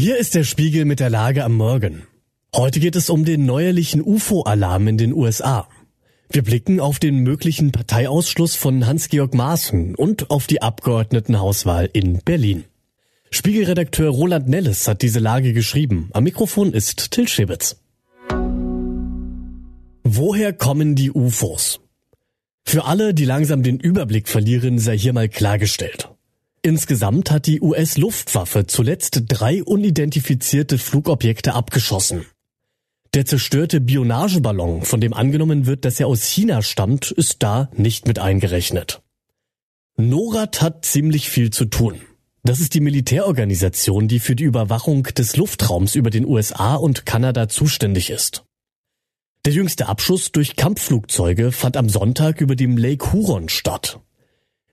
Hier ist der Spiegel mit der Lage am Morgen. Heute geht es um den neuerlichen UFO-Alarm in den USA. Wir blicken auf den möglichen Parteiausschluss von Hans-Georg Maaßen und auf die Abgeordnetenhauswahl in Berlin. Spiegelredakteur Roland Nelles hat diese Lage geschrieben. Am Mikrofon ist Till Schibitz. Woher kommen die UFOs? Für alle, die langsam den Überblick verlieren, sei hier mal klargestellt. Insgesamt hat die US-Luftwaffe zuletzt drei unidentifizierte Flugobjekte abgeschossen. Der zerstörte Bionageballon, von dem angenommen wird, dass er aus China stammt, ist da nicht mit eingerechnet. NORAD hat ziemlich viel zu tun. Das ist die Militärorganisation, die für die Überwachung des Luftraums über den USA und Kanada zuständig ist. Der jüngste Abschuss durch Kampfflugzeuge fand am Sonntag über dem Lake Huron statt.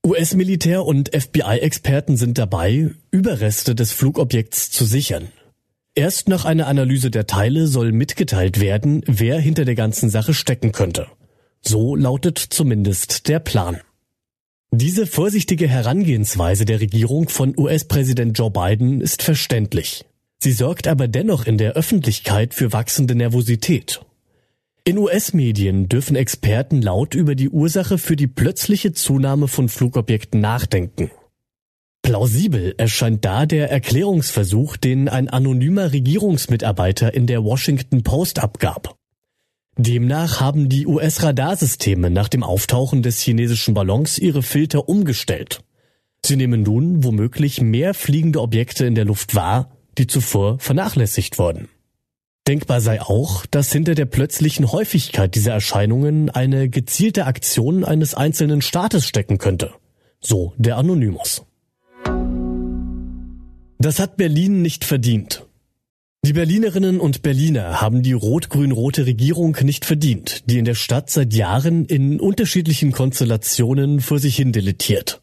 US-Militär und FBI-Experten sind dabei, Überreste des Flugobjekts zu sichern. Erst nach einer Analyse der Teile soll mitgeteilt werden, wer hinter der ganzen Sache stecken könnte. So lautet zumindest der Plan. Diese vorsichtige Herangehensweise der Regierung von US-Präsident Joe Biden ist verständlich. Sie sorgt aber dennoch in der Öffentlichkeit für wachsende Nervosität in US-Medien dürfen Experten laut über die Ursache für die plötzliche Zunahme von Flugobjekten nachdenken. Plausibel erscheint da der Erklärungsversuch, den ein anonymer Regierungsmitarbeiter in der Washington Post abgab. Demnach haben die US-Radarsysteme nach dem Auftauchen des chinesischen Ballons ihre Filter umgestellt. Sie nehmen nun womöglich mehr fliegende Objekte in der Luft wahr, die zuvor vernachlässigt wurden. Denkbar sei auch, dass hinter der plötzlichen Häufigkeit dieser Erscheinungen eine gezielte Aktion eines einzelnen Staates stecken könnte. So der Anonymous. Das hat Berlin nicht verdient. Die Berlinerinnen und Berliner haben die rot-grün-rote Regierung nicht verdient, die in der Stadt seit Jahren in unterschiedlichen Konstellationen vor sich hin deletiert.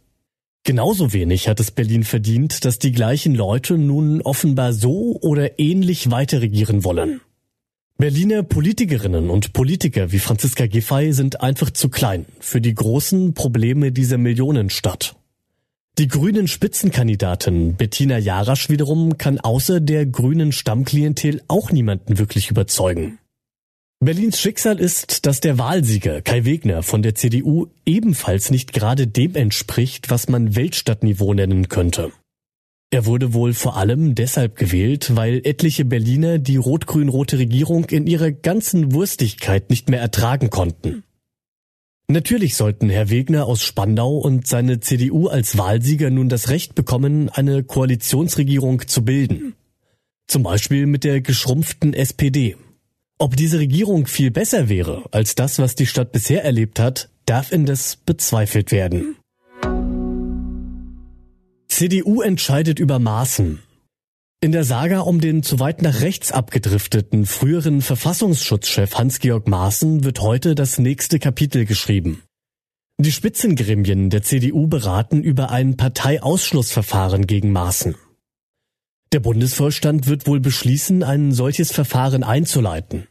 Genauso wenig hat es Berlin verdient, dass die gleichen Leute nun offenbar so oder ähnlich weiter regieren wollen. Berliner Politikerinnen und Politiker wie Franziska Giffey sind einfach zu klein für die großen Probleme dieser Millionenstadt. Die grünen Spitzenkandidatin Bettina Jarasch wiederum kann außer der grünen Stammklientel auch niemanden wirklich überzeugen. Berlins Schicksal ist, dass der Wahlsieger Kai Wegner von der CDU ebenfalls nicht gerade dem entspricht, was man Weltstadtniveau nennen könnte. Er wurde wohl vor allem deshalb gewählt, weil etliche Berliner die rot-grün-rote Regierung in ihrer ganzen Wurstigkeit nicht mehr ertragen konnten. Natürlich sollten Herr Wegner aus Spandau und seine CDU als Wahlsieger nun das Recht bekommen, eine Koalitionsregierung zu bilden. Zum Beispiel mit der geschrumpften SPD. Ob diese Regierung viel besser wäre als das, was die Stadt bisher erlebt hat, darf indes bezweifelt werden. CDU entscheidet über Maßen. In der Saga um den zu weit nach rechts abgedrifteten früheren Verfassungsschutzchef Hans-Georg Maaßen wird heute das nächste Kapitel geschrieben. Die Spitzengremien der CDU beraten über ein Parteiausschlussverfahren gegen Maaßen. Der Bundesvorstand wird wohl beschließen, ein solches Verfahren einzuleiten.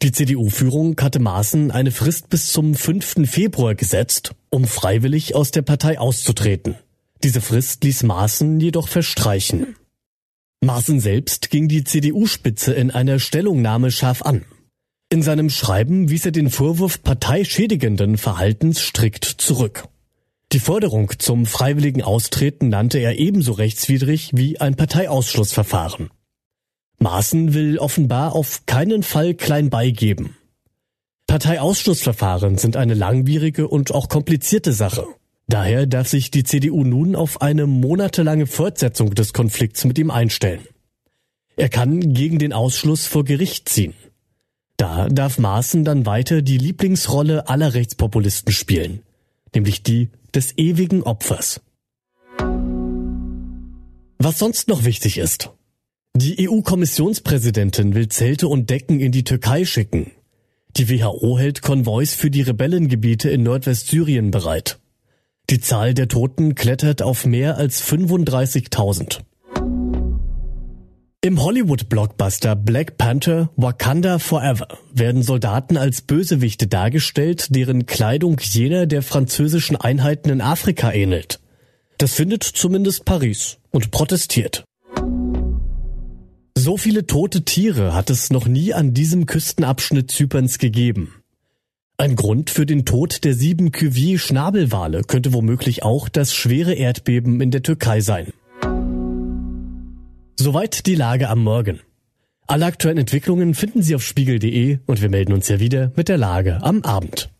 Die CDU-Führung hatte Maaßen eine Frist bis zum 5. Februar gesetzt, um freiwillig aus der Partei auszutreten. Diese Frist ließ Maaßen jedoch verstreichen. Maaßen selbst ging die CDU-Spitze in einer Stellungnahme scharf an. In seinem Schreiben wies er den Vorwurf parteischädigenden Verhaltens strikt zurück. Die Forderung zum freiwilligen Austreten nannte er ebenso rechtswidrig wie ein Parteiausschlussverfahren. Maaßen will offenbar auf keinen Fall klein beigeben. Parteiausschlussverfahren sind eine langwierige und auch komplizierte Sache. Daher darf sich die CDU nun auf eine monatelange Fortsetzung des Konflikts mit ihm einstellen. Er kann gegen den Ausschluss vor Gericht ziehen. Da darf Maaßen dann weiter die Lieblingsrolle aller Rechtspopulisten spielen, nämlich die des ewigen Opfers. Was sonst noch wichtig ist. Die EU-Kommissionspräsidentin will Zelte und Decken in die Türkei schicken. Die WHO hält Konvois für die Rebellengebiete in Nordwestsyrien bereit. Die Zahl der Toten klettert auf mehr als 35.000. Im Hollywood-Blockbuster Black Panther Wakanda Forever werden Soldaten als Bösewichte dargestellt, deren Kleidung jener der französischen Einheiten in Afrika ähnelt. Das findet zumindest Paris und protestiert. So viele tote Tiere hat es noch nie an diesem Küstenabschnitt Zyperns gegeben. Ein Grund für den Tod der sieben Cuvier-Schnabelwale könnte womöglich auch das schwere Erdbeben in der Türkei sein. Soweit die Lage am Morgen. Alle aktuellen Entwicklungen finden Sie auf spiegel.de und wir melden uns ja wieder mit der Lage am Abend.